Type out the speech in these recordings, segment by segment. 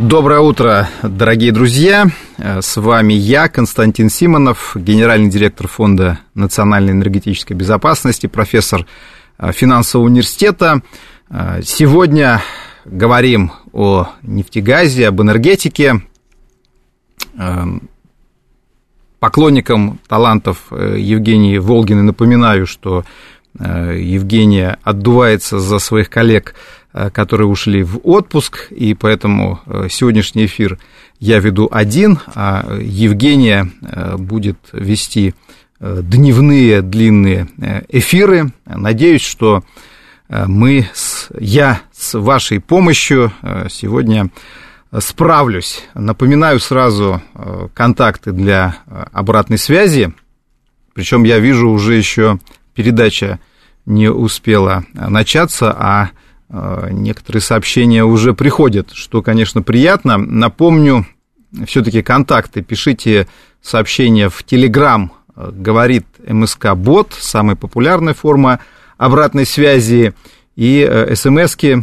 Доброе утро, дорогие друзья. С вами я, Константин Симонов, генеральный директор Фонда национальной энергетической безопасности, профессор э, финансового университета. Э, сегодня говорим о нефтегазе, об энергетике. Эм, поклонникам талантов э, Евгении Волгиной напоминаю, что э, Евгения отдувается за своих коллег, которые ушли в отпуск, и поэтому сегодняшний эфир я веду один, а Евгения будет вести дневные длинные эфиры. Надеюсь, что Э, мы, с, я с вашей помощью э, сегодня справлюсь. Напоминаю сразу э, контакты для обратной связи. Причем я вижу уже еще передача не успела начаться, а некоторые сообщения уже приходят, что, конечно, приятно. Напомню, все-таки контакты. Пишите сообщения в Telegram, говорит МСК Бот, самая популярная форма обратной связи и э, смски,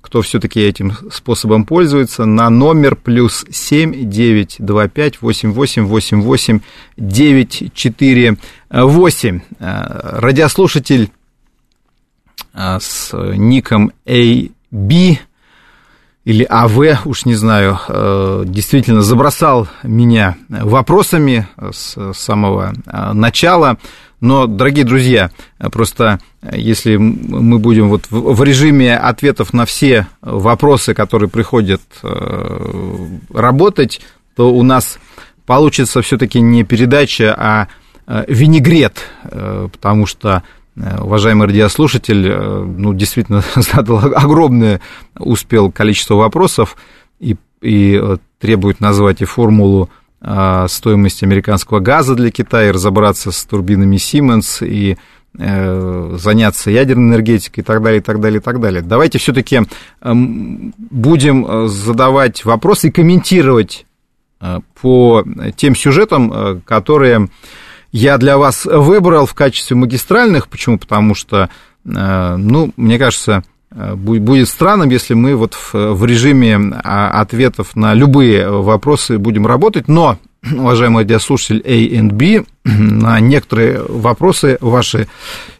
кто все-таки этим способом пользуется, на номер плюс 7 925 88 88 948. Радиослушатель э, с ником AB или АВ, уж не знаю, э, действительно забросал меня вопросами с самого начала. Но, дорогие друзья, просто если мы будем вот в режиме ответов на все вопросы, которые приходят, э, работать, то у нас получится все-таки не передача, а э, винегрет, э, потому что уважаемый радиослушатель, ну, действительно задал огромное, успел количество вопросов и, и требует назвать и формулу стоимости американского газа для Китая, разобраться с турбинами Siemens и э, заняться ядерной энергетикой и так далее, и так далее, и так далее. Давайте все-таки эм, будем э, задавать вопросы и комментировать э, по тем сюжетам, которые я для вас выбрал в качестве магистральных. Почему? Потому что, ну, мне кажется, будет странным, если мы вот в, режиме а, ответов на любые вопросы будем работать, но, уважаемый радиослушатель A и B, на некоторые вопросы ваши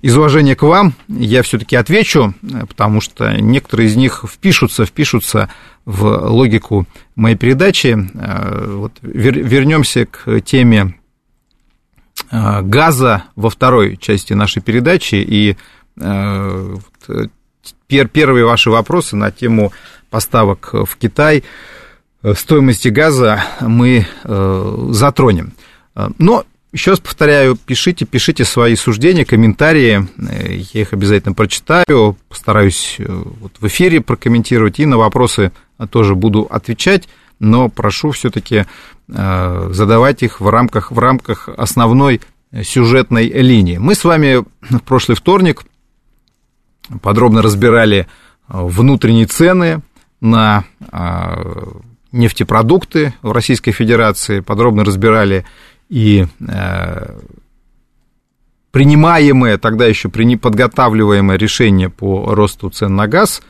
из уважения к вам я все-таки отвечу, потому что некоторые из них впишутся, впишутся в логику моей передачи. Вот вернемся к теме газа во второй части нашей передачи. И а, первые ваши вопросы на тему поставок в Китай, э, стоимости газа мы э, затронем. Э, но еще раз повторяю, пишите, пишите свои суждения, комментарии, я их обязательно прочитаю, постараюсь вот в эфире прокомментировать и на вопросы тоже буду отвечать, но прошу все-таки задавать их в рамках, в рамках основной сюжетной линии. Мы с вами в прошлый вторник подробно разбирали э, внутренние цены на э, нефтепродукты в Российской Федерации, подробно разбирали и э, принимаемое, тогда еще подготавливаемое решение по росту цен на газ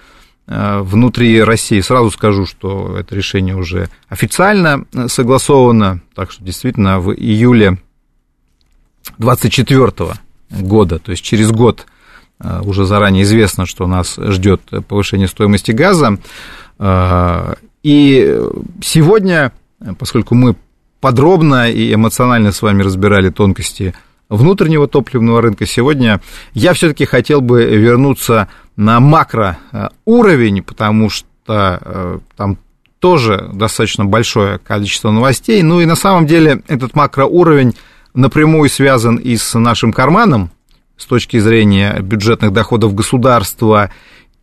внутри России. Сразу скажу, что это решение уже официально согласовано, так что действительно в июле 2024 года, то есть через год Э, уже заранее известно, что нас ждет повышение стоимости газа. Э, и сегодня, поскольку мы подробно и эмоционально с вами разбирали тонкости внутреннего топливного рынка, сегодня я все-таки хотел бы вернуться на макроуровень, потому что э, там тоже достаточно большое количество новостей. Ну и на самом деле этот макроуровень напрямую связан и с нашим карманом, с точки зрения бюджетных доходов государства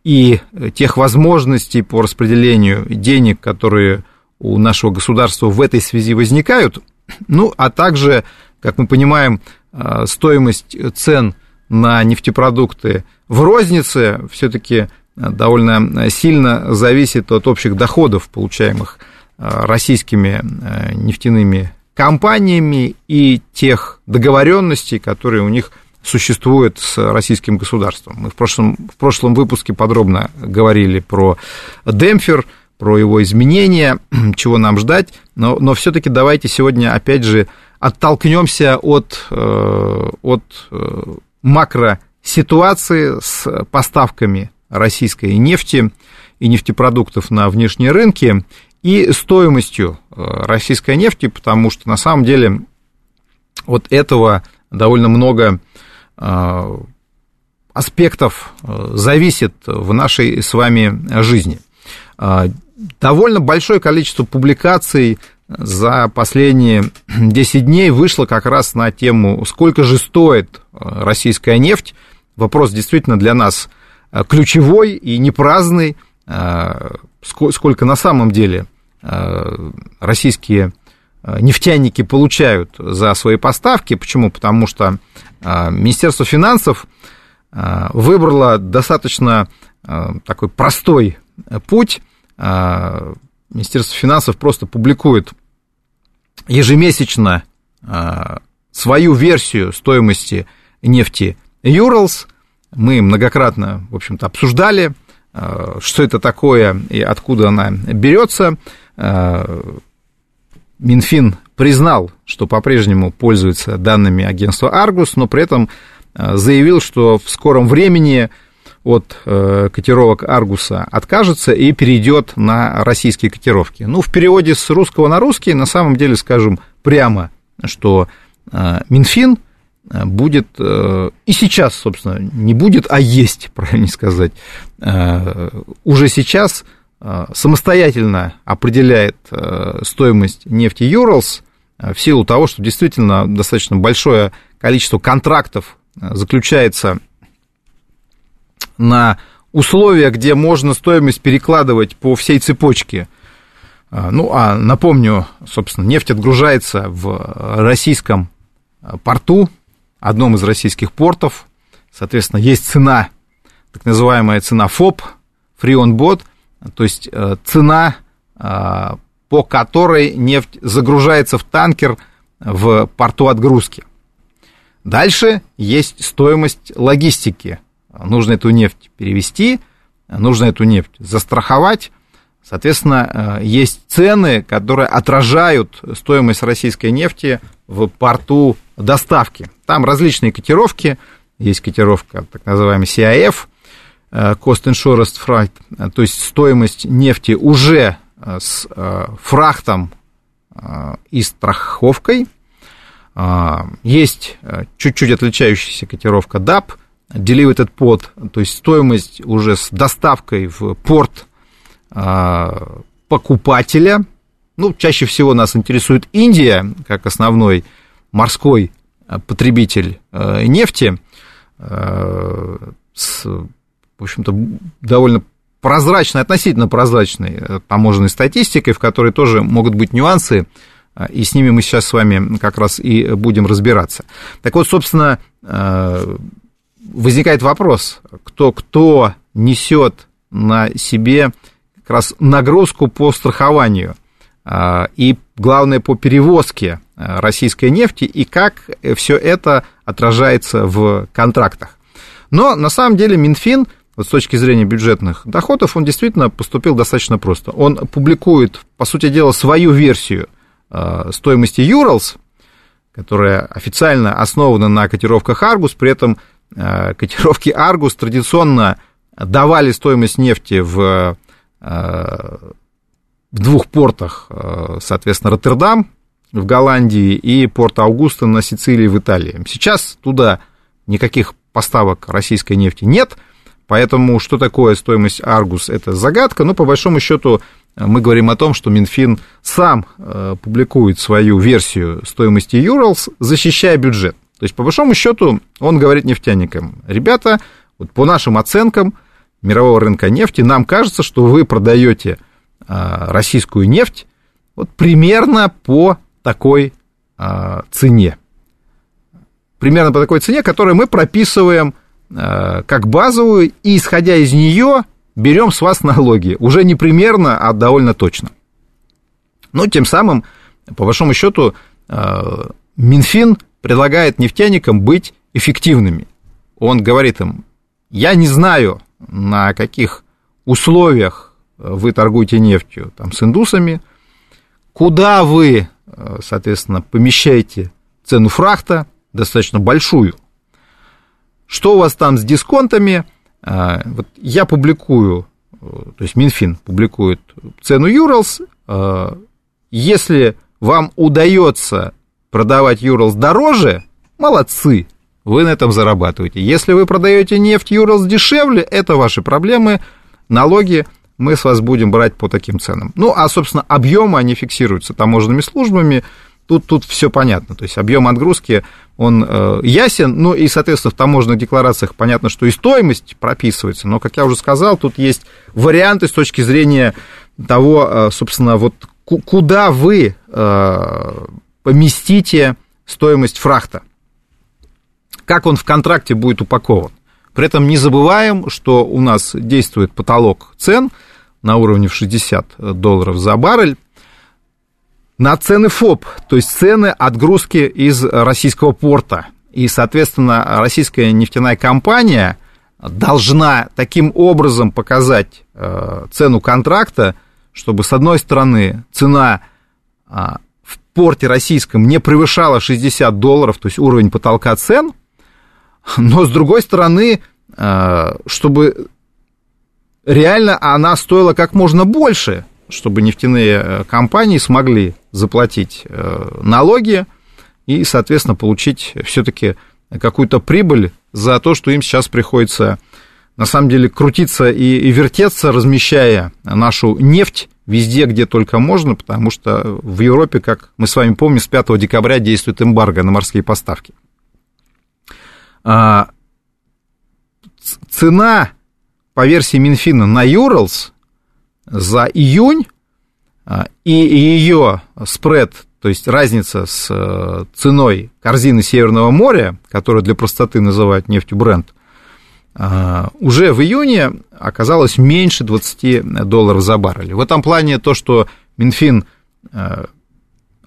и тех возможностей по распределению денег, которые у нашего государства в этой связи возникают, ну, а также Как мы понимаем, стоимость цен на нефтепродукты в рознице все-таки довольно сильно зависит от общих доходов, получаемых российскими нефтяными компаниями и тех договоренностей, которые у них существуют с российским государством. Мы в прошлом, в прошлом выпуске подробно говорили про демпфер, про его изменения, чего нам ждать, но, но все-таки давайте сегодня, опять же, оттолкнемся от, э, от э, макроситуации с поставками российской нефти и нефтепродуктов на внешние рынки и стоимостью э, российской нефти, потому что на самом деле от этого довольно много э, аспектов э, зависит в нашей с вами жизни. Довольно большое количество публикаций за последние 10 дней вышло как раз на тему, сколько же стоит российская нефть. Вопрос действительно для нас ключевой и не праздный, сколько на самом деле Э, российские э, нефтяники получают за свои поставки. Почему? Потому что э, Министерство финансов выбрало достаточно такой простой путь. Министерство финансов просто публикует ежемесячно свою версию стоимости нефти Юралс. Мы многократно, в общем-то, обсуждали, что это такое и откуда она берется. Э, Минфин признал, что по-прежнему пользуется данными агентства Аргус, но при этом э, заявил, что в скором времени от э, котировок Аргуса откажется и перейдет на российские котировки. Ну, в переводе с русского на русский, на самом деле, скажем прямо, что Минфин будет и сейчас, собственно, не будет, а есть, правильно сказать, уже сейчас Э, самостоятельно определяет э, стоимость нефти Юралс э, в силу того, что действительно достаточно большое количество контрактов заключается на условия, где можно стоимость перекладывать по всей цепочке. Ну, а напомню, собственно, нефть отгружается в российском порту, одном из российских портов. Соответственно, есть цена, так называемая цена ФОП, Free on Board – то есть э, цена, э, по которой нефть загружается в танкер в порту отгрузки. Дальше есть стоимость логистики. Нужно эту нефть перевести, нужно эту нефть застраховать. Соответственно, э, есть цены, которые отражают стоимость российской нефти в порту доставки. Там различные котировки. Есть котировка, так называемая CIF, Э, cost Insurance Freight, э, то есть стоимость нефти уже э, с фрахтом и страховкой. Есть чуть-чуть отличающаяся котировка DAP, Delivered Pod, то есть стоимость уже с доставкой в порт покупателя. Ну, чаще всего нас интересует Индия, как основной морской потребитель нефти, с в общем-то, довольно прозрачной, относительно прозрачной э, таможенной статистикой, в которой тоже могут быть нюансы, э, и с ними мы сейчас с вами как раз и будем разбираться. Так вот, собственно, э, возникает вопрос, кто, кто несет на себе как раз нагрузку по страхованию и, главное, по перевозке российской нефти, и как все это отражается в контрактах. Но на самом деле Минфин вот с точки зрения бюджетных доходов, он действительно поступил достаточно просто. Он публикует, по сути дела, свою версию э, стоимости Юралс, которая официально основана на котировках Аргус, при этом э, котировки Аргус традиционно давали стоимость нефти в, э, в двух портах, соответственно, Роттердам в Голландии и порт Аугуста на Сицилии в Италии. Сейчас туда никаких поставок российской нефти нет – Поэтому что такое стоимость Аргус, это загадка, но по большому счету мы говорим о том, что Минфин сам э, публикует свою версию стоимости Юралс, защищая бюджет. То есть, по большому счету, он говорит нефтяникам, ребята, вот по нашим оценкам мирового рынка нефти, нам кажется, что вы продаете э, российскую нефть вот примерно по такой цене. примерно по такой цене, которую мы прописываем э, как базовую, и исходя из нее берем с вас налоги. Уже не примерно, а довольно точно. Но тем самым, по большому счету, э, Минфин предлагает нефтяникам быть эффективными. Он говорит им, я не знаю, на каких условиях вы торгуете нефтью там, с индусами, куда вы, э, соответственно, помещаете цену фрахта, достаточно большую, что у вас там с дисконтами, э, вот я публикую, э, то есть Минфин публикует цену Юралс, если вам удается продавать Юралс дороже, молодцы, вы на этом зарабатываете. Если вы продаете нефть Юралс дешевле, это ваши проблемы, налоги мы с вас будем брать по таким ценам. Ну, а, собственно, объемы, они фиксируются таможенными службами, тут, тут все понятно. То есть объем отгрузки, он э, ясен, ну и, соответственно, в таможенных декларациях понятно, что и стоимость прописывается, но, как я уже сказал, тут есть варианты с точки зрения того, э, собственно, вот куда вы э, поместите стоимость фрахта, как он в контракте будет упакован. При этом не забываем, что у нас действует потолок цен на уровне в 60 долларов за баррель на цены ФОП, то есть цены отгрузки из российского порта. И, соответственно, российская нефтяная компания должна таким образом показать э, цену контракта, чтобы, с одной стороны, цена а, в порте российском не превышала 60 долларов, то есть уровень потолка цен – но с другой стороны, э, чтобы реально она стоила как можно больше, чтобы нефтяные э, компании смогли заплатить э, налоги и, соответственно, получить все-таки какую-то прибыль за то, что им сейчас приходится на самом деле крутиться и, и вертеться, размещая нашу нефть везде, где только можно, потому что в Европе, как мы с вами помним, с 5 декабря действует эмбарго на морские поставки. А, цена по версии Минфина на Юралс за июнь а, и ее спред, то есть разница с э, ценой корзины Северного моря, которую для простоты называют нефтью бренд, а, уже в июне оказалось меньше 20 долларов за баррель. В этом плане то, что Минфин, э,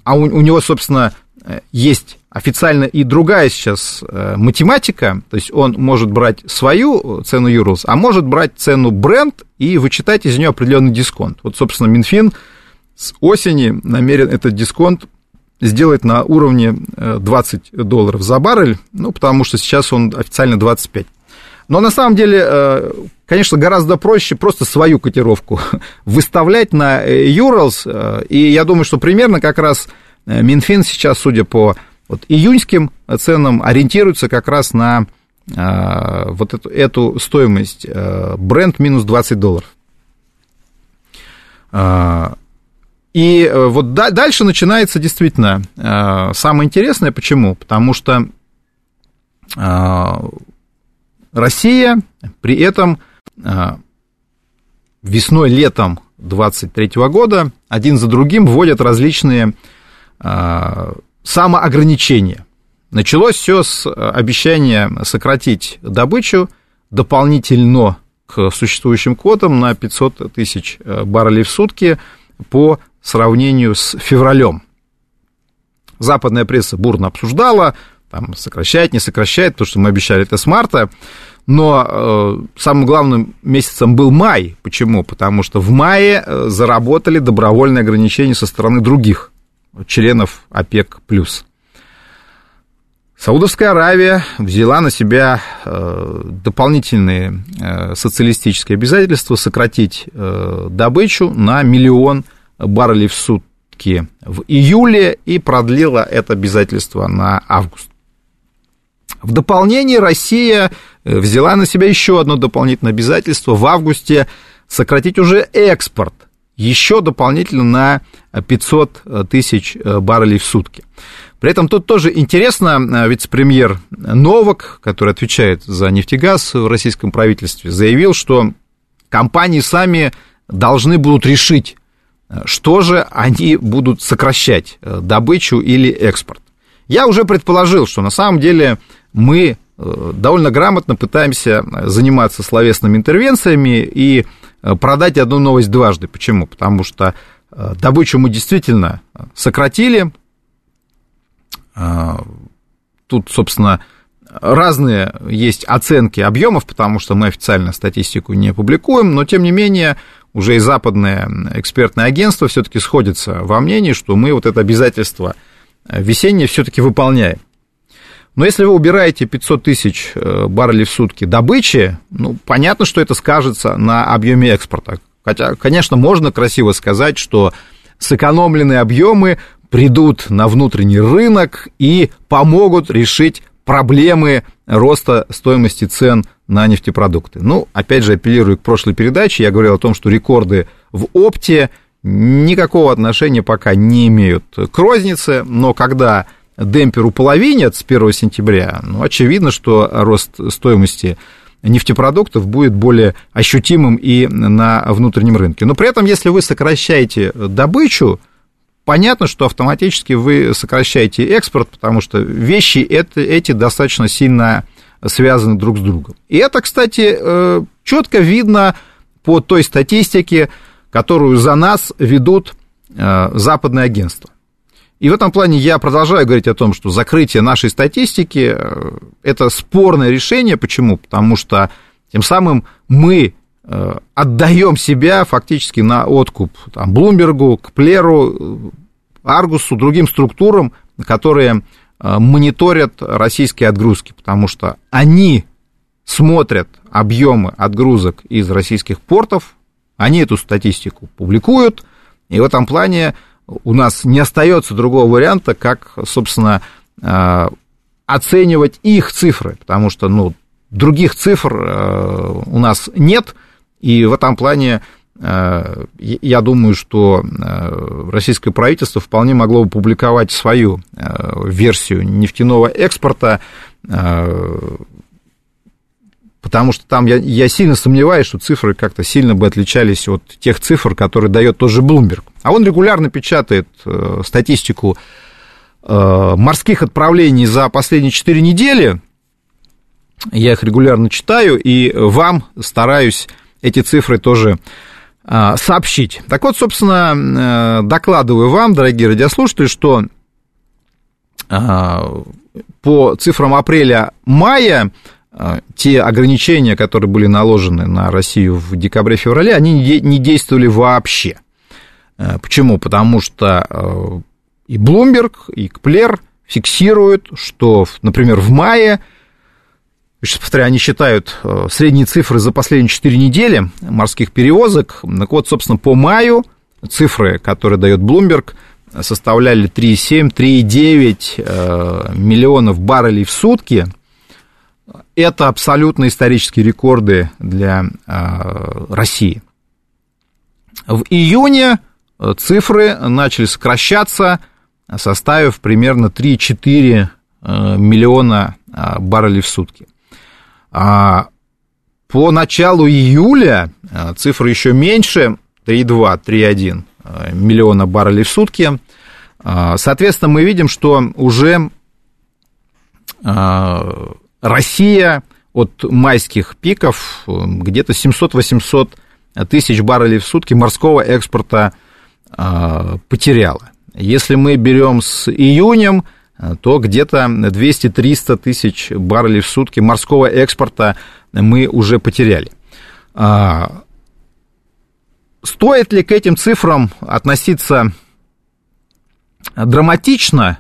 а у, него, собственно, э, есть официально и другая сейчас э, математика, то есть он может брать свою цену Юрлс, а может брать цену бренд и вычитать из нее определенный дисконт. Вот, собственно, Минфин с осени намерен этот дисконт сделать на уровне 20 э, долларов за баррель, ну, потому что сейчас он официально 25. Но на самом деле, э, конечно, гораздо проще просто свою котировку выставлять на Юрлс, и я думаю, что примерно как раз Минфин сейчас, судя по вот июньским ценам ориентируется как раз на а, вот эту, эту стоимость а, бренд минус 20 долларов. А, и э, вот дальше начинается действительно самое интересное. Почему? Потому что Россия при этом весной-летом 23 года один за другим вводят различные самоограничение. Началось все с э, обещания сократить добычу дополнительно к существующим квотам на 500 тысяч э, баррелей в сутки по сравнению с февралем. Западная пресса бурно обсуждала, там, сокращает, не сокращает, то, что мы обещали это с марта. Но э, самым главным месяцем был май. Почему? Потому что в мае э, заработали добровольные ограничения со стороны других членов ОПЕК+. Саудовская Аравия взяла на себя э, дополнительные э, социалистические обязательства сократить э, добычу на миллион баррелей в сутки в июле и продлила это обязательство на август. В дополнение Россия взяла на себя еще одно дополнительное обязательство в августе сократить уже экспорт еще дополнительно на 500 тысяч э, баррелей в сутки. При этом тут тоже интересно, э, вице-премьер Новак, который отвечает за нефтегаз в российском правительстве, заявил, что компании сами должны будут решить, э, что же они будут сокращать, добычу или экспорт. Я уже предположил, что на самом деле мы э, довольно грамотно пытаемся заниматься словесными интервенциями и э, продать одну новость дважды. Почему? Потому что э, добычу мы действительно сократили. Тут, собственно, разные есть оценки объемов, потому что мы официально статистику не публикуем, но тем не менее уже и западное экспертное агентство все-таки сходится во мнении, что мы вот это обязательство весеннее все-таки выполняем. Но если вы убираете 500 тысяч э, баррелей в сутки добычи, ну, понятно, что это скажется на объеме экспорта. Хотя, конечно, можно красиво сказать, что сэкономленные объемы придут на внутренний рынок и помогут решить проблемы роста стоимости цен на нефтепродукты. Ну, опять же, апеллирую к прошлой передаче, я говорил о том, что рекорды в опте никакого отношения пока не имеют к рознице, но когда демпер уполовинят с 1 сентября, ну, очевидно, что рост стоимости нефтепродуктов будет более ощутимым и на внутреннем рынке. Но при этом, если вы сокращаете добычу, понятно, что автоматически вы сокращаете экспорт, потому что вещи это, эти достаточно сильно связаны друг с другом. И это, кстати, э, четко видно по той статистике, которую за нас ведут э, западные агентства. И в этом плане я продолжаю говорить о том, что закрытие нашей статистики э, – это спорное решение. Почему? Потому что тем самым мы э, отдаем себя фактически на откуп там, Блумбергу, Кплеру, Аргусу, другим структурам, которые э, мониторят российские отгрузки, потому что они смотрят объемы отгрузок из российских портов, они эту статистику публикуют, и в этом плане у нас не остается другого варианта, как, собственно, э, оценивать их цифры, потому что, ну, других цифр э, у нас нет, и в этом плане э, я думаю, что российское правительство вполне могло бы публиковать свою версию нефтяного экспорта потому что там я, я сильно сомневаюсь, что цифры как-то сильно бы отличались от тех цифр, которые дает тоже Bloomberg. А он регулярно печатает э, статистику э, морских отправлений за последние 4 недели. Я их регулярно читаю, и вам стараюсь эти цифры тоже э, сообщить. Так вот, собственно, э, докладываю вам, дорогие радиослушатели, что э, по цифрам апреля-мая те ограничения, которые были наложены на Россию в декабре-феврале, они не действовали вообще. Э, почему? Потому что э, и Bloomberg, и Кплер фиксируют, что, например, в мае, сейчас повторяю, они считают э, средние цифры за последние 4 недели морских перевозок. Так вот, собственно, по маю цифры, которые дает Bloomberg, составляли 3,7-3,9 миллионов баррелей в сутки – это абсолютно исторические рекорды для э, России. В июне э, цифры начали сокращаться, составив примерно 3-4 э, миллиона баррелей в сутки. А по началу июля цифры еще меньше, 3,2, 3,1 миллиона баррелей в сутки. Соответственно, мы видим, что уже Россия от майских пиков э, где-то 700-800 тысяч баррелей в сутки морского экспорта э, потеряла. Если мы берем с июнем, э, то где-то 200-300 тысяч баррелей в сутки морского экспорта мы уже потеряли. А, стоит ли к этим цифрам относиться драматично?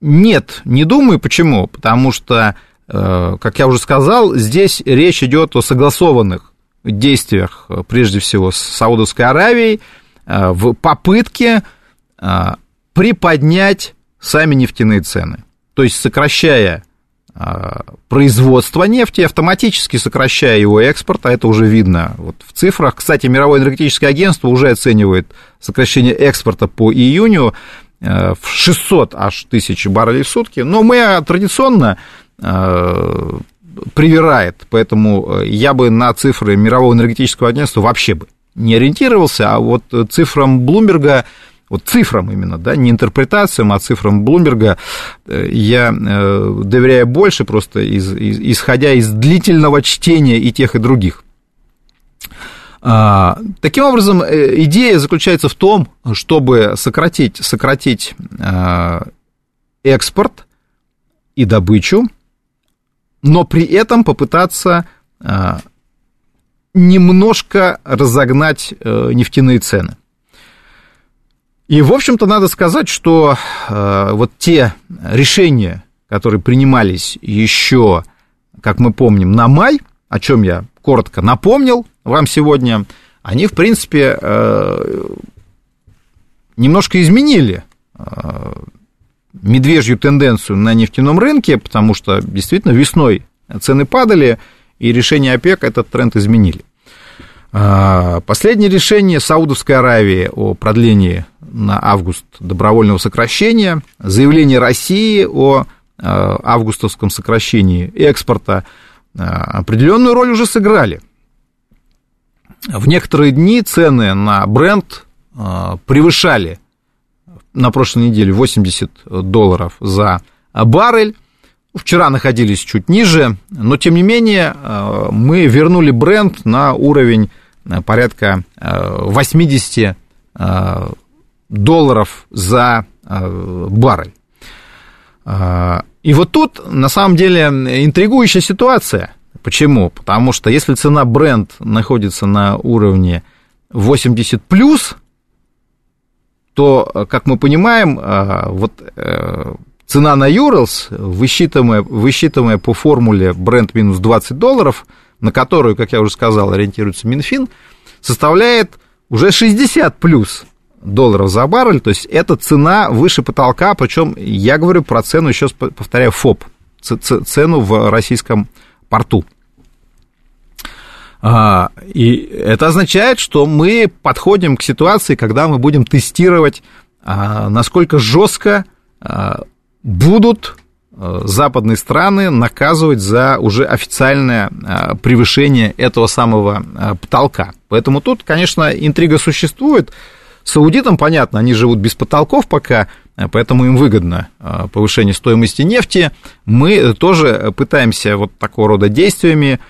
Нет, не думаю. Почему? Потому что, э, как я уже сказал, здесь речь идет о согласованных действиях, э, прежде всего, с Саудовской Аравией, э, в попытке приподнять сами нефтяные цены. То есть, сокращая производство нефти, автоматически сокращая его экспорт, а это уже видно вот в цифрах. Кстати, Мировое энергетическое агентство уже оценивает сокращение экспорта по июню в 600 аж тысяч баррелей в сутки, но мы традиционно э, привирает, поэтому э, я бы на цифры Мирового энергетического агентства вообще бы не ориентировался, а вот цифрам Блумберга вот цифрам именно, да, не интерпретациям, а цифрам Блумберга я доверяю больше просто из, из, исходя из длительного чтения и тех, и других. А, таким образом, идея заключается в том, чтобы сократить, сократить экспорт и добычу, но при этом попытаться а, немножко разогнать э, нефтяные цены. И, в общем-то, надо сказать, что э, вот те решения, которые принимались еще, как мы помним, на май, о чем я коротко напомнил вам сегодня, они, в принципе, э, немножко изменили медвежью тенденцию на нефтяном рынке, потому что действительно весной цены падали, и решения ОПЕК этот тренд изменили. А, последнее решение Саудовской Аравии о продлении на август добровольного сокращения, заявление России о августовском сокращении экспорта определенную роль уже сыграли. В некоторые дни цены на бренд превышали на прошлой неделе 80 долларов за баррель. Вчера находились чуть ниже, но тем не менее э, мы вернули бренд на уровень порядка 80 э, долларов за баррель. И вот тут, на самом деле, интригующая ситуация. Почему? Потому что если цена бренд находится на уровне 80 плюс, то, как мы понимаем, э, вот э, цена на Urals, высчитываемая, высчитываемая по формуле бренд минус 20 долларов, на которую, как я уже сказал, ориентируется Минфин, составляет уже 60 плюс долларов за баррель, то есть это цена выше потолка, причем я говорю про цену, еще повторяю, ФОП, цену в российском порту. А, и это означает, что мы подходим к ситуации, когда мы будем тестировать, а, насколько жестко а, будут западные страны наказывать за уже официальное превышение этого самого потолка. Поэтому тут, конечно, интрига существует. Саудитам, понятно, они живут без потолков пока, поэтому им выгодно повышение стоимости нефти. Мы тоже пытаемся вот такого рода действиями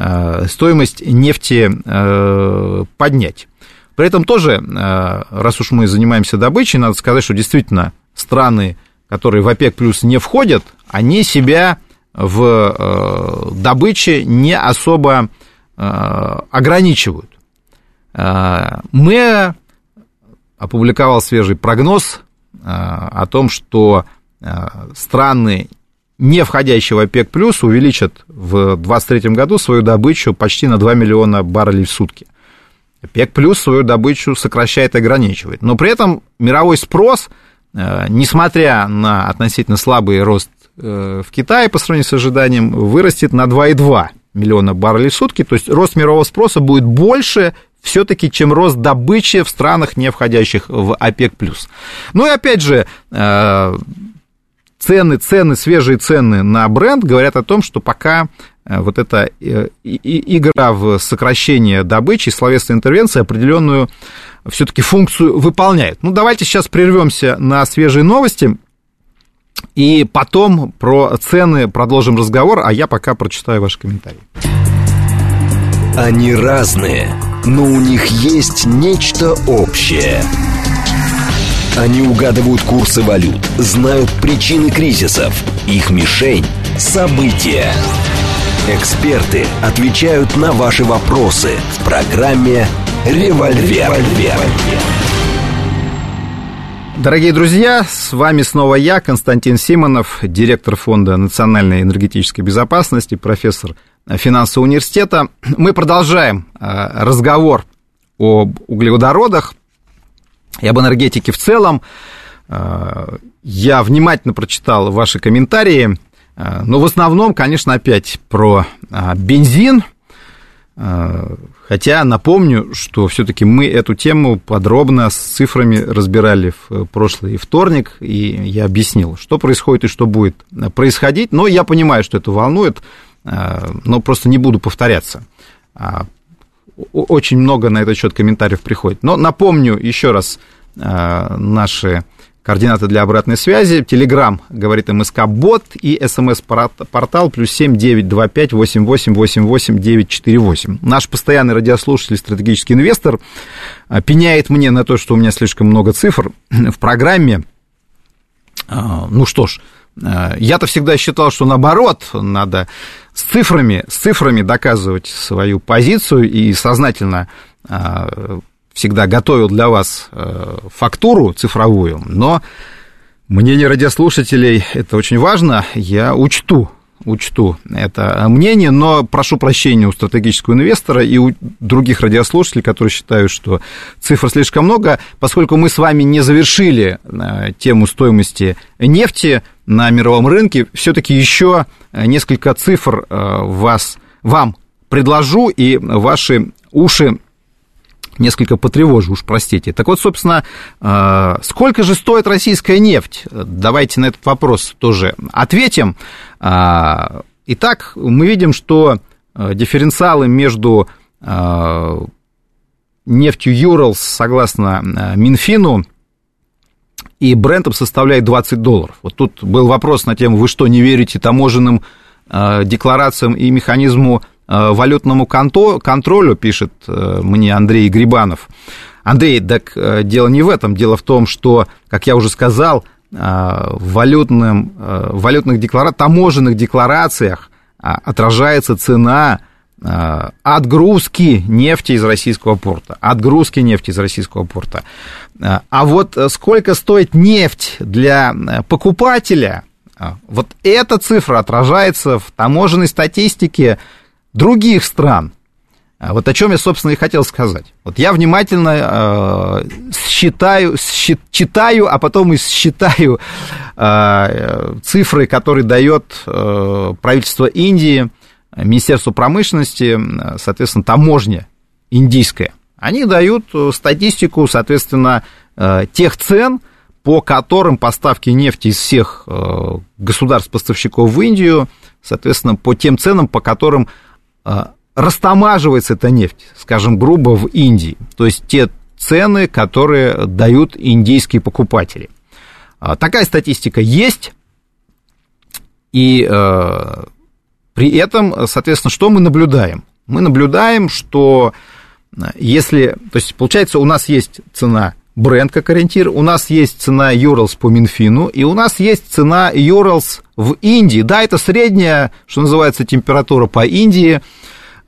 Э, стоимость нефти э, поднять. При этом тоже, э, раз уж мы занимаемся добычей, надо сказать, что действительно страны, которые в ОПЕК плюс не входят, они себя в добыче не особо ограничивают. Мы опубликовал свежий прогноз о том, что страны не входящие в ОПЕК+, плюс увеличат в 2023 году свою добычу почти на 2 миллиона баррелей в сутки. ОПЕК+, плюс свою добычу сокращает и ограничивает. Но при этом мировой спрос, э, несмотря на относительно слабый рост э, в Китае по сравнению с ожиданием, вырастет на 2,2 миллиона баррелей в сутки. То есть рост мирового спроса будет больше все-таки, чем рост добычи в странах, не входящих в ОПЕК+. Ну и опять же, э, цены, цены, свежие цены на бренд говорят о том, что пока э, вот эта э, игра в сокращение добычи, словесная интервенция определенную все-таки функцию выполняет. Ну, давайте сейчас прервемся на свежие новости. И потом про цены продолжим разговор, а я пока прочитаю ваши комментарии. Они разные, но у них есть нечто общее – они угадывают курсы валют, знают причины кризисов. Их мишень – события. Эксперты отвечают на ваши вопросы в программе «Револьвер». Дорогие друзья, с вами снова я, Константин Симонов, директор Фонда национальной энергетической безопасности, профессор финансового университета. Мы продолжаем э, разговор об углеводородах и об энергетике в целом. Э, я внимательно прочитал ваши комментарии, э, но в основном, конечно, опять про бензин. Хотя напомню, что все-таки мы эту тему подробно с цифрами разбирали в прошлый вторник, и я объяснил, что происходит и что будет происходить. Но я понимаю, что это волнует, но просто не буду повторяться. Очень много на этот счет комментариев приходит. Но напомню еще раз наши координаты для обратной связи. Телеграм, говорит МСК-бот, и СМС-портал плюс семь девять два пять восемь восемь восемь восемь девять четыре восемь. Наш постоянный радиослушатель, стратегический инвестор, пеняет мне на то, что у меня слишком много цифр в программе. Ну что ж, я-то всегда считал, что наоборот, надо с цифрами, с цифрами доказывать свою позицию и сознательно всегда готовил для вас э, фактуру цифровую, но мнение радиослушателей это очень важно, я учту учту это мнение, но прошу прощения у стратегического инвестора и у других радиослушателей, которые считают, что цифр слишком много, поскольку мы с вами не завершили э, тему стоимости нефти на мировом рынке, все-таки еще несколько цифр э, вас, вам предложу, и ваши уши несколько потревожу, уж простите. Так вот, собственно, э, сколько же стоит российская нефть? Давайте на этот вопрос тоже ответим. Э, итак, мы видим, что э, дифференциалы между нефтью Юралс, согласно Минфину, и брендом составляет 20 долларов. Вот тут был вопрос на тему, вы что, не верите таможенным декларациям и механизму Э, валютному контролю, пишет э, мне Андрей Грибанов. Андрей, так э, дело не в этом, дело в том, что, как я уже сказал, валютным, валютных деклара... таможенных декларациях отражается цена отгрузки нефти из российского порта. Отгрузки нефти из российского порта. А вот сколько стоит нефть для покупателя, вот эта цифра отражается в таможенной статистике других стран. А вот о чем я, собственно, и хотел сказать. Вот я внимательно э, считаю, счит, читаю, а потом и считаю э, цифры, которые дает э, правительство Индии, Министерство промышленности, соответственно, таможня индийская. Они дают статистику, соответственно, э, тех цен, по которым поставки нефти из всех э, государств-поставщиков в Индию, соответственно, по тем ценам, по которым а, растамаживается эта нефть, скажем, грубо в Индии. То есть те цены, которые дают индийские покупатели. А, такая статистика есть, и э, при этом, соответственно, что мы наблюдаем? Мы наблюдаем, что э, если, то есть получается, у нас есть цена бренд как ориентир, у нас есть цена Юралс по Минфину, и у нас есть цена Юралс в Индии. Да, это средняя, что называется, температура по Индии.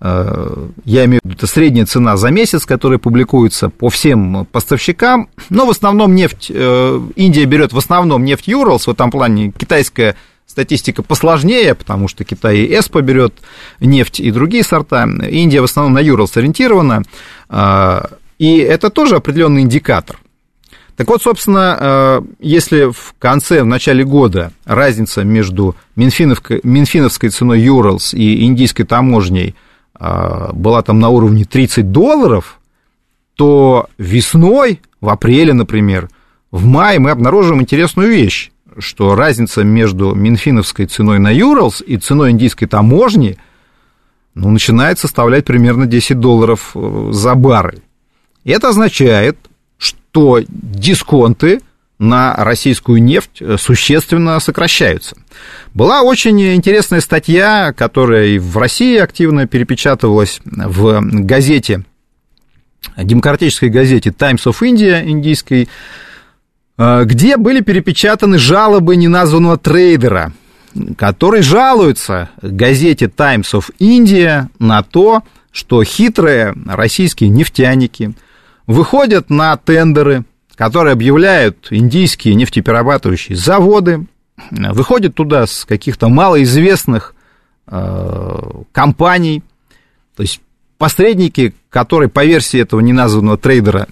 Э, я имею в виду, это средняя цена за месяц, которая публикуется по всем поставщикам. Но в основном нефть, э, Индия берет в основном нефть Юралс, в этом плане китайская статистика посложнее, потому что Китай и ЭСПО берет нефть и другие сорта. Индия в основном на Юралс ориентирована. Э, и это тоже определенный индикатор. Так вот, собственно, если в конце, в начале года разница между Минфиновской, Минфиновской ценой Юралс и индийской таможней была там на уровне 30 долларов, то весной, в апреле, например, в мае мы обнаружим интересную вещь, что разница между Минфиновской ценой на Юралс и ценой индийской таможни ну, начинает составлять примерно 10 долларов э, за баррель. Это означает, что дисконты на российскую нефть э, существенно сокращаются. Была очень интересная статья, которая и в России активно перепечатывалась в газете, демократической газете Times of India, индийской, э, где были перепечатаны жалобы неназванного трейдера, который жалуется газете Times of India на то, что хитрые российские нефтяники – выходят на тендеры, которые объявляют индийские нефтеперерабатывающие заводы, выходят туда с каких-то малоизвестных э, компаний, то есть посредники, которые по версии этого неназванного трейдера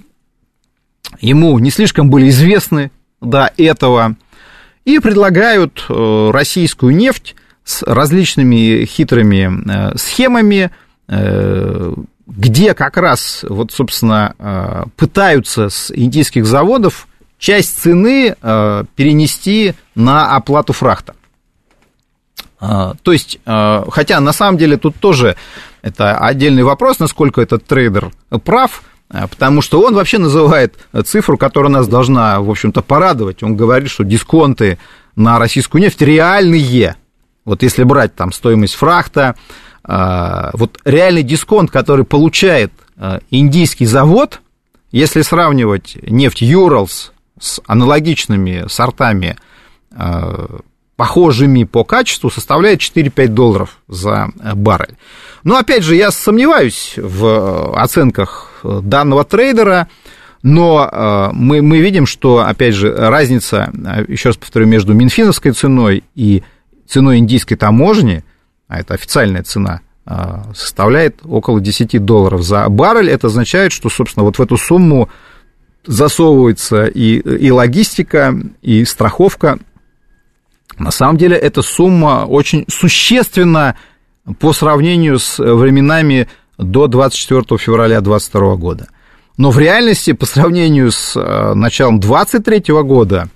ему не слишком были известны до этого, и предлагают э, российскую нефть с различными хитрыми э, схемами, э, где как раз, вот, собственно, э, пытаются с индийских заводов часть цены э, перенести на оплату фрахта. Э, то есть, хотя на самом деле тут тоже это отдельный вопрос, насколько этот трейдер прав, потому что он вообще называет цифру, которая нас должна, в общем-то, порадовать. Он говорит, что дисконты на российскую нефть реальные. Вот если брать там стоимость фрахта, вот реальный дисконт, который получает индийский завод, если сравнивать нефть Юралс с аналогичными сортами похожими по качеству, составляет 4-5 долларов за баррель. Но, опять же, я сомневаюсь в оценках данного трейдера, но э, мы, мы видим, что, опять же, разница, еще раз повторю, между минфиновской ценой и ценой индийской таможни, а это официальная цена, э, составляет около 10 долларов за баррель. Это означает, что, собственно, вот в эту сумму засовывается и, и логистика, и страховка, на самом деле эта сумма очень существенна по сравнению с временами до 24 февраля 2022 года. Но в реальности, по сравнению с э, началом 2023 года,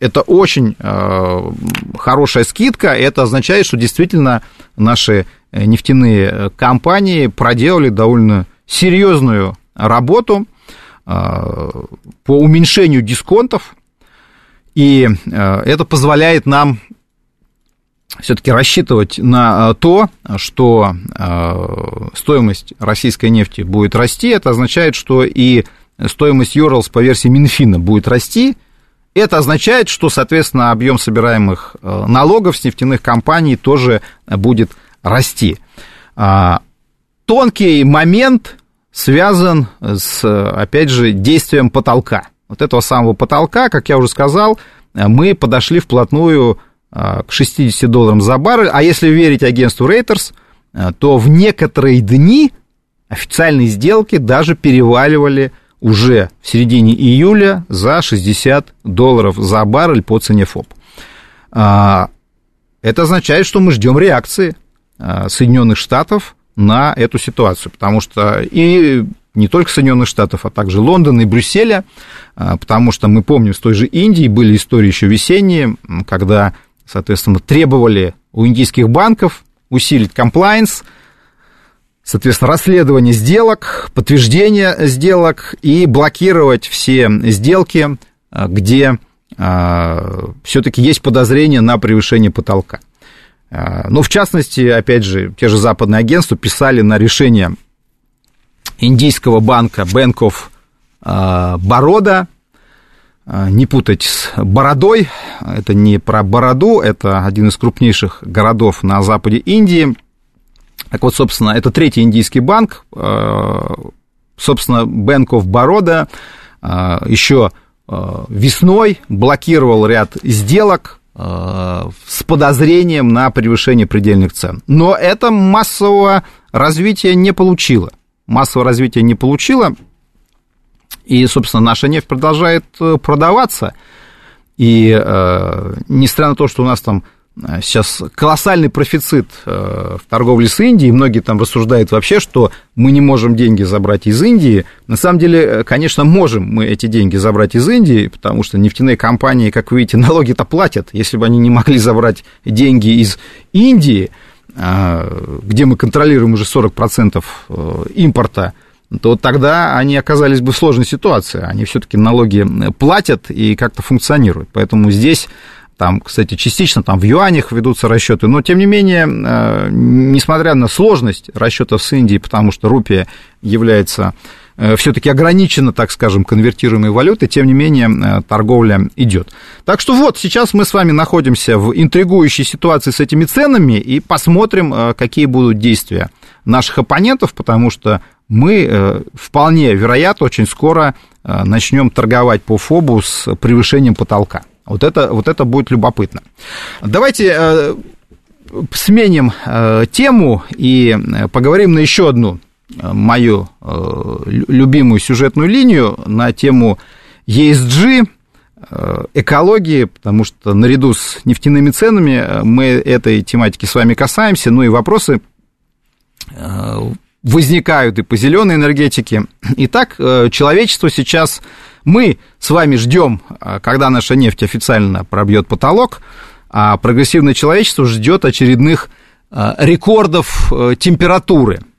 это очень э, хорошая скидка. Это означает, что действительно наши нефтяные компании проделали довольно серьезную работу по уменьшению дисконтов и э, это позволяет нам все-таки рассчитывать на э, то, что э, стоимость российской нефти будет расти. Это означает, что и стоимость Юрлс по версии Минфина будет расти. Это означает, что, соответственно, объем собираемых налогов с нефтяных компаний тоже будет расти. А, тонкий момент связан с, опять же, действием потолка вот этого самого потолка, как я уже сказал, э, мы подошли вплотную э, к 60 долларам за баррель, а если верить агентству Reuters, э, то в некоторые дни официальные сделки даже переваливали уже в середине июля за 60 долларов за баррель по цене ФОП. Это означает, что мы ждем реакции Соединенных Штатов на эту ситуацию, потому что и не только Соединенных Штатов, а также Лондона и Брюсселя, а, потому что мы помним, с той же Индии были истории еще весенние, когда, соответственно, требовали у индийских банков усилить комплайнс, соответственно, расследование сделок, подтверждение сделок и блокировать все сделки, а, где а, все-таки есть подозрение на превышение потолка. Ну, в частности, опять же, те же западные агентства писали на решение индийского банка Bank of а, Борода, а, не путать с Бородой, это не про Бороду, это один из крупнейших городов на западе Индии. Так вот, собственно, это третий индийский банк, а, собственно, Bank of Борода еще весной блокировал ряд сделок с подозрением на превышение предельных цен. Но это массового развития не получило массового развития не получила, и, собственно, наша нефть продолжает э, продаваться. И э, несмотря на то, что у нас там э, сейчас колоссальный профицит э, в торговле с Индией, многие там рассуждают вообще, что мы не можем деньги забрать из Индии. На самом деле, э, конечно, можем мы эти деньги забрать из Индии, потому что нефтяные компании, как вы видите, налоги-то платят. Если бы они не могли забрать деньги из Индии, где мы контролируем уже 40% э, импорта, то тогда они оказались бы в сложной ситуации. Они все-таки налоги платят и как-то функционируют. Поэтому здесь там, кстати, частично там в юанях ведутся расчеты, но тем не менее, э, несмотря на сложность расчетов с Индией, потому что рупия является Э, все-таки ограничена, так скажем, конвертируемой валютой, тем не менее э, торговля идет. Так что вот, сейчас мы с вами находимся в интригующей ситуации с этими ценами и посмотрим, какие будут действия наших оппонентов, потому что мы вполне вероятно очень скоро начнем торговать по ФОБу с превышением потолка. Вот это, вот это будет любопытно. Давайте сменим тему и поговорим на еще одну мою э, любимую сюжетную линию на тему ESG, э, экологии, потому что наряду с нефтяными ценами э, мы этой тематики с вами касаемся, ну и вопросы возникают и по зеленой энергетике. Итак, человечество сейчас, мы с вами ждем, когда наша нефть официально пробьет потолок, а прогрессивное человечество ждет очередных рекордов температуры –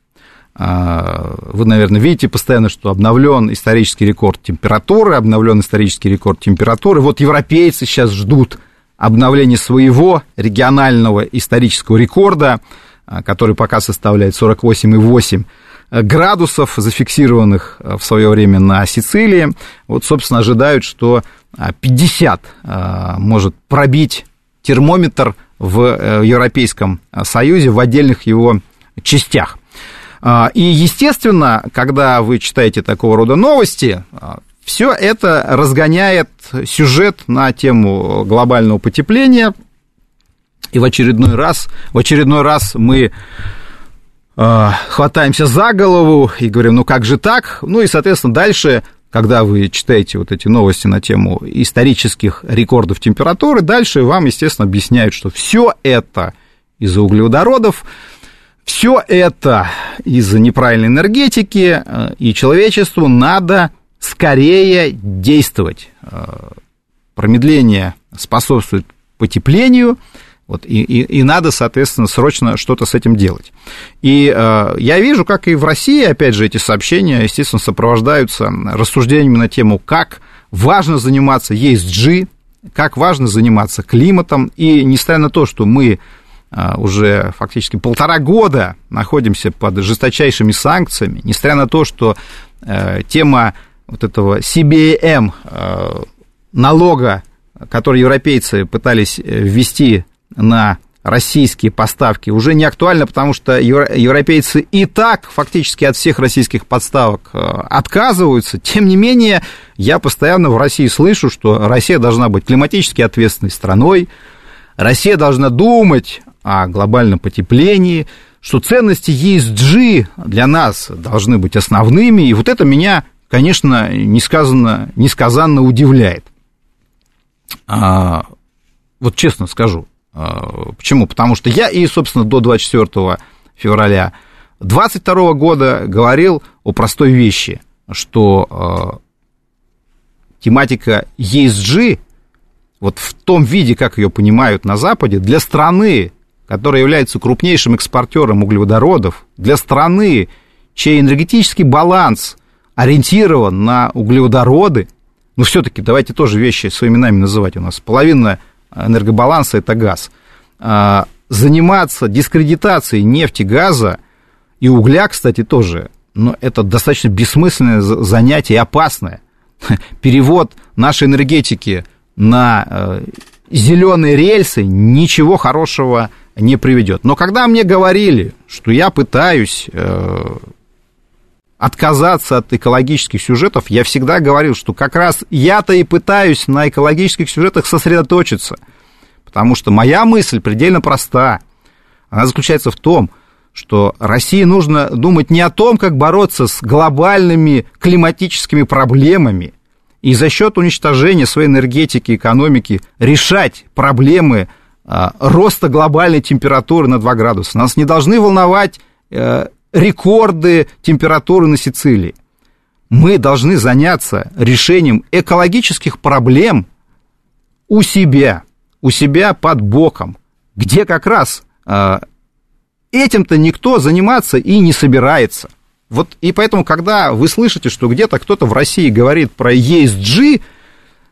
Вы, наверное, видите постоянно, что обновлен исторический рекорд температуры, обновлен исторический рекорд температуры. Вот европейцы сейчас ждут обновления своего регионального исторического рекорда, который пока составляет 48,8 градусов, зафиксированных в свое время на Сицилии. Вот, собственно, ожидают, что 50 может пробить термометр в э, Европейском Союзе в отдельных его частях. И, естественно, когда вы читаете такого рода новости, все это разгоняет сюжет на тему глобального потепления. И в очередной раз, в очередной раз мы э, хватаемся за голову и говорим, ну как же так? Ну и, соответственно, дальше когда вы читаете вот эти новости на тему исторических рекордов температуры, дальше вам, естественно, объясняют, что все это из-за углеводородов, все это из-за неправильной энергетики, э, и человечеству надо скорее действовать. Э, промедление способствует потеплению, вот, и, и, и надо, соответственно, срочно что-то с этим делать. И э, я вижу, как и в России, опять же, эти сообщения, естественно, сопровождаются рассуждениями на тему, как важно заниматься ESG, как важно заниматься климатом. И несмотря на то, что мы э, уже фактически полтора года находимся под жесточайшими санкциями, несмотря на то, что э, тема вот этого CBM, э, налога, который европейцы пытались ввести на российские поставки уже не актуально, потому что европейцы и так фактически от всех российских подставок э, отказываются. Тем не менее, я постоянно в России слышу, что Россия должна быть климатически ответственной страной, Россия должна думать о глобальном потеплении, что ценности ESG для нас должны быть основными, и вот это меня, конечно, несказанно, несказанно удивляет. А, вот честно скажу, почему? Потому что я и, собственно, до 24 февраля 22 года говорил о простой вещи, что э, тематика ESG, вот в том виде, как ее понимают на Западе, для страны, которая является крупнейшим экспортером углеводородов, для страны, чей энергетический баланс ориентирован на углеводороды, ну, все-таки давайте тоже вещи своими именами называть. У нас половина энергобаланса – это газ. А, заниматься дискредитацией нефти, газа и угля, кстати, тоже, но это достаточно бессмысленное занятие и опасное. Перевод нашей энергетики на э, зеленые рельсы ничего хорошего не приведет. Но когда мне говорили, что я пытаюсь э, отказаться от экологических сюжетов, я всегда говорил, что как раз я-то и пытаюсь на экологических сюжетах сосредоточиться. Потому что моя мысль предельно проста. Она заключается в том, что России нужно думать не о том, как бороться с глобальными климатическими проблемами и за счет уничтожения своей энергетики, экономики решать проблемы а, роста глобальной температуры на 2 градуса. Нас не должны волновать э, рекорды температуры на Сицилии. Мы должны заняться решением экологических проблем у себя, у себя под боком, где как раз э, этим-то никто заниматься и не собирается. Вот и поэтому, когда вы слышите, что где-то кто-то в России говорит про ESG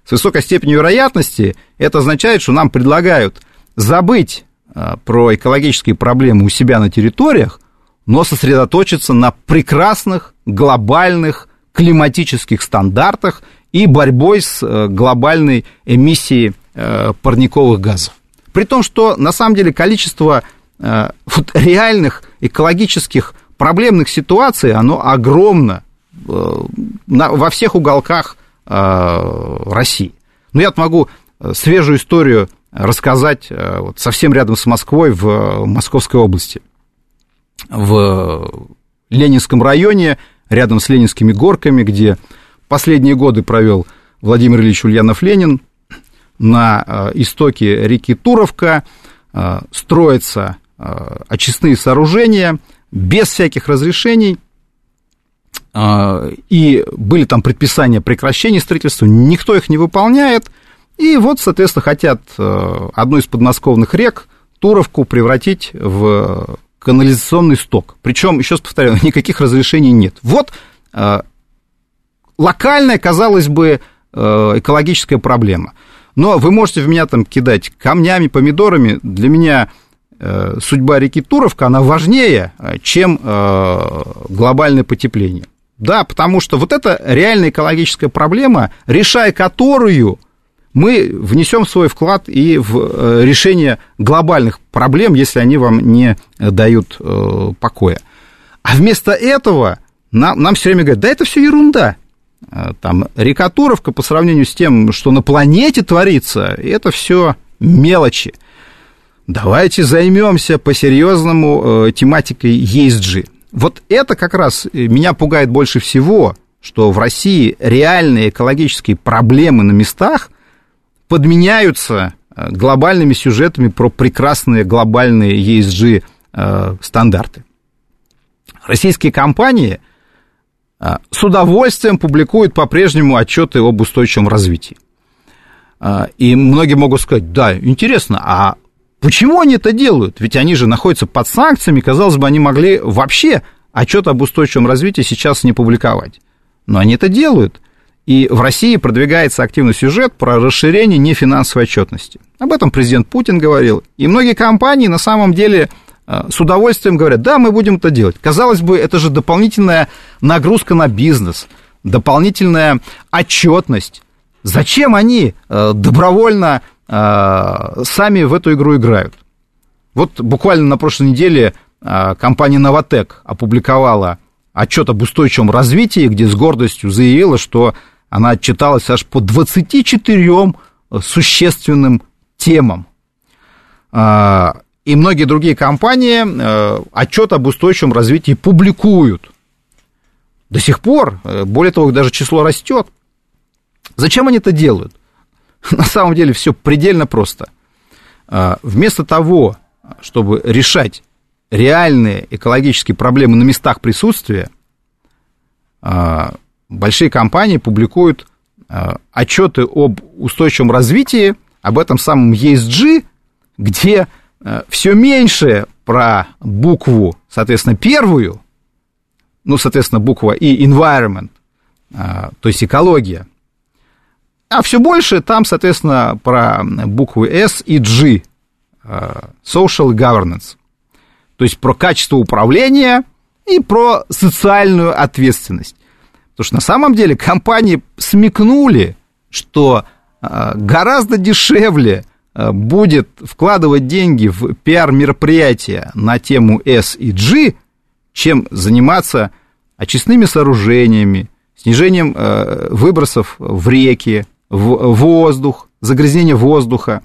с высокой степенью вероятности, это означает, что нам предлагают забыть э, про экологические проблемы у себя на территориях, но сосредоточиться на прекрасных глобальных климатических стандартах и борьбой с э, глобальной эмиссией э, парниковых газов. При том, что на самом деле количество э, реальных экологических проблемных ситуаций, оно огромно во всех уголках России. Но я могу свежую историю рассказать вот, совсем рядом с Москвой в Московской области в Ленинском районе, рядом с Ленинскими горками, где последние годы провел Владимир Ильич Ульянов-Ленин. На э, истоке реки Туровка э, строятся э, очистные сооружения без всяких разрешений, и были там предписания прекращения строительства, никто их не выполняет, и вот, соответственно, хотят одну из подмосковных рек, Туровку, превратить в канализационный сток. Причем, еще раз повторяю, никаких разрешений нет. Вот э, локальная, казалось бы, э, экологическая проблема. Но вы можете в меня там кидать камнями, помидорами. Для меня э, судьба реки Туровка, она важнее, э, чем э, глобальное потепление. Да, потому что вот это реальная экологическая проблема, решая которую мы внесем свой вклад и в э, решение глобальных проблем, если они вам не дают э, покоя. А вместо этого нам, нам все время говорят, да это все ерунда. Э, там река Туровка по сравнению с тем, что на планете творится, это все мелочи. Давайте займемся по-серьезному э, тематикой ESG. Вот это как раз меня пугает больше всего, что в России реальные экологические проблемы на местах подменяются э, глобальными сюжетами про прекрасные глобальные ESG стандарты. Российские компании – а, с удовольствием публикуют по-прежнему отчеты об устойчивом развитии. И многие могут сказать, да, интересно, а почему они это делают? Ведь они же находятся под санкциями, казалось бы, они могли вообще отчет об устойчивом развитии сейчас не публиковать. Но они это делают. И в России продвигается активный сюжет про расширение нефинансовой отчетности. Об этом президент Путин говорил. И многие компании на самом деле Э, с удовольствием говорят, да, мы будем это делать. Казалось бы, это же дополнительная нагрузка на бизнес, дополнительная отчетность. Зачем они э, добровольно э, сами в эту игру играют? Вот буквально на прошлой неделе компания Новотек опубликовала отчет об устойчивом развитии, где с гордостью заявила, что она отчиталась аж по 24 существенным темам и многие другие компании э, отчет об устойчивом развитии публикуют. До сих пор, э, более того, даже число растет. Зачем они это делают? На самом деле все предельно просто. Э, вместо того, чтобы решать реальные экологические проблемы на местах присутствия, большие компании публикуют отчеты об устойчивом развитии, об этом самом ESG, где Э, все меньше про букву, соответственно, первую, ну, соответственно, буква и environment, э, то есть экология, а все больше там, соответственно, про буквы S и G, э, social governance, то есть про качество управления и про социальную ответственность. Потому что на самом деле компании смекнули, что гораздо дешевле Э, будет вкладывать деньги в пиар-мероприятия на тему S и G, чем заниматься очистными сооружениями, снижением э, выбросов в реки, в воздух, загрязнение воздуха.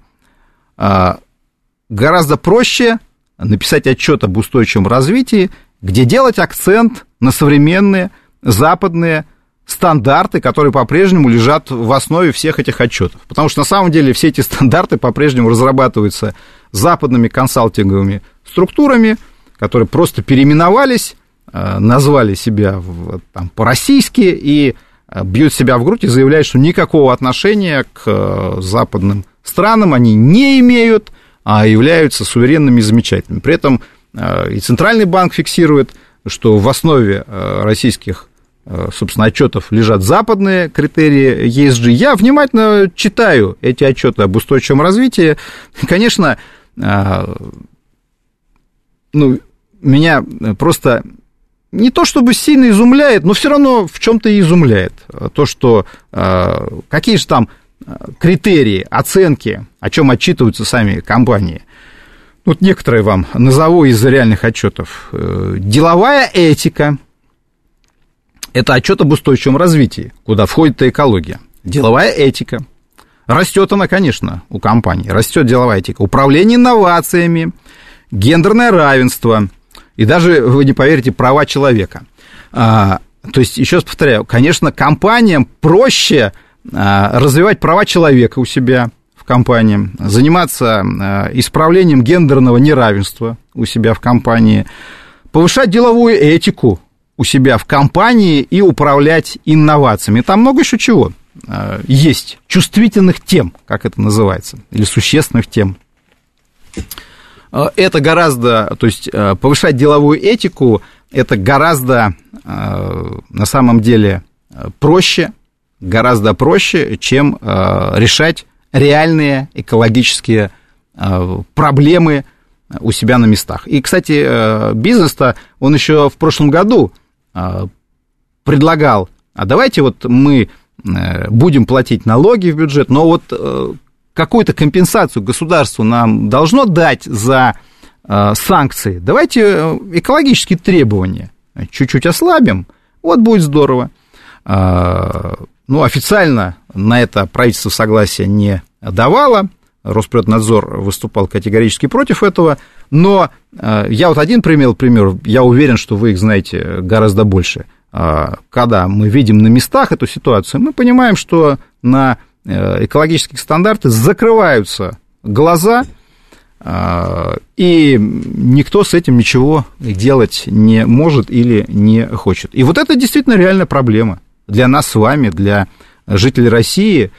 Гораздо проще написать отчет об устойчивом развитии, где делать акцент на современные западные стандарты, которые по-прежнему лежат в основе всех этих отчетов. Потому что на самом деле все эти стандарты по-прежнему разрабатываются западными консалтинговыми структурами, которые просто переименовались, э, назвали себя там, по-российски и э, бьют себя в грудь и заявляют, что никакого отношения к э, западным странам они не имеют, а являются суверенными и замечательными. При этом и Центральный банк фиксирует, что в основе российских собственно, отчетов лежат западные критерии ESG. Я внимательно читаю эти отчеты об устойчивом развитии. Конечно, э, ну, меня просто не то чтобы сильно изумляет, но все равно в чем-то и изумляет то, что э, какие же там критерии, оценки, о чем отчитываются сами компании. Вот некоторые вам назову из реальных отчетов. Деловая этика, это отчет об устойчивом развитии, куда входит и экология. Деловая этика. Растет она, конечно, у компании. Растет деловая этика. Управление инновациями, гендерное равенство и даже, вы не поверите, права человека. А, то есть, еще раз повторяю, конечно, компаниям проще а, развивать права человека у себя в компании, заниматься а, исправлением гендерного неравенства у себя в компании, повышать деловую этику у себя в компании и управлять инновациями. Там много еще чего э, есть, чувствительных тем, как это называется, или существенных тем. это гораздо, то есть повышать деловую этику, это гораздо на самом деле проще, гораздо проще, чем решать реальные экологические проблемы у себя на местах. И, кстати, бизнес-то, он еще в прошлом году предлагал, а давайте вот мы Э, будем платить налоги в бюджет, но вот э, какую-то компенсацию государству нам должно дать за э, санкции. Давайте экологические требования чуть-чуть ослабим, вот будет здорово. Ну, официально на это правительство согласия не давало, Росприроднадзор выступал категорически против этого, но я вот один пример, пример, я уверен, что вы их знаете гораздо больше – а, когда мы видим на местах эту ситуацию, мы понимаем, что на э, экологические стандарты закрываются глаза, а, и никто с этим ничего делать не может или не хочет. И вот это действительно реальная проблема для нас с вами, для жителей России, э,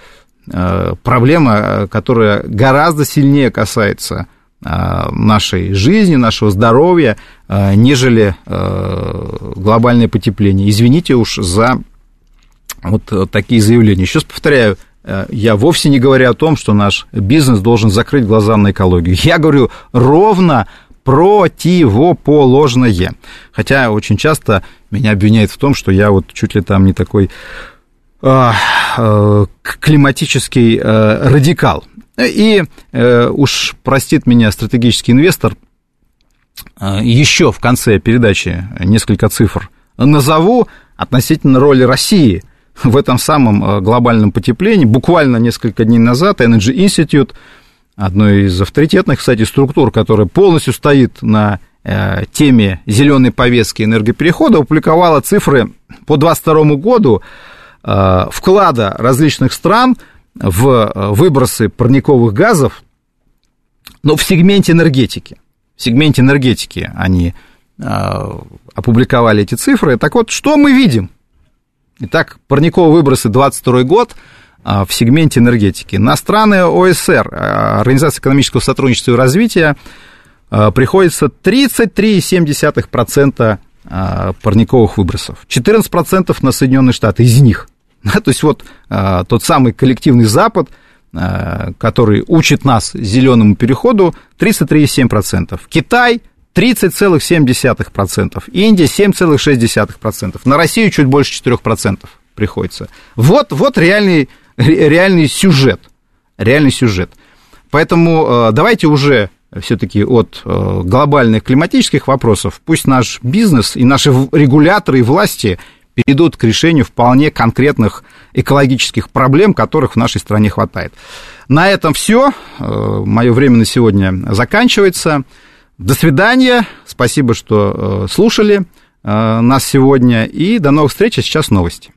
проблема, которая гораздо сильнее касается Э, нашей жизни, нашего здоровья, э, нежели э, глобальное потепление. Извините уж за вот такие заявления. Еще повторяю, я вовсе не говорю о том, что наш бизнес должен закрыть глаза на экологию. Я говорю ровно противоположное. Хотя очень часто меня обвиняют в том, что я вот чуть ли там не такой климатический радикал. И э, уж простит меня стратегический инвестор, э, еще в конце передачи несколько цифр назову относительно роли России в этом самом э, глобальном потеплении. Буквально несколько дней назад Energy Institute, одно из авторитетных, кстати, структур, которая полностью стоит на теме зеленой повестки энергоперехода, опубликовала цифры по 2022 году вклада различных стран – в э, выбросы парниковых газов, но в сегменте энергетики. В сегменте энергетики они э, опубликовали эти цифры. Так вот, что мы видим? Итак, парниковые выбросы 22 год э, в сегменте энергетики. На страны ОСР, Организация экономического сотрудничества и развития, приходится 33,7% парниковых выбросов. 14% на Соединенные Штаты из них – то есть вот а, тот самый коллективный Запад, а, который учит нас зеленому переходу, 33,7%. Китай 30,7%. Индия 7,6%. На Россию чуть больше 4% приходится. Вот, вот реальный, реальный сюжет. Реальный сюжет. Поэтому а, давайте уже все-таки от глобальных климатических вопросов, пусть наш бизнес и наши регуляторы и власти перейдут к решению вполне конкретных экологических проблем, которых в нашей стране хватает. На этом все. Э, Мое время на сегодня заканчивается. До свидания. Спасибо, что э, слушали э, нас сегодня. И до новых встреч. А сейчас новости.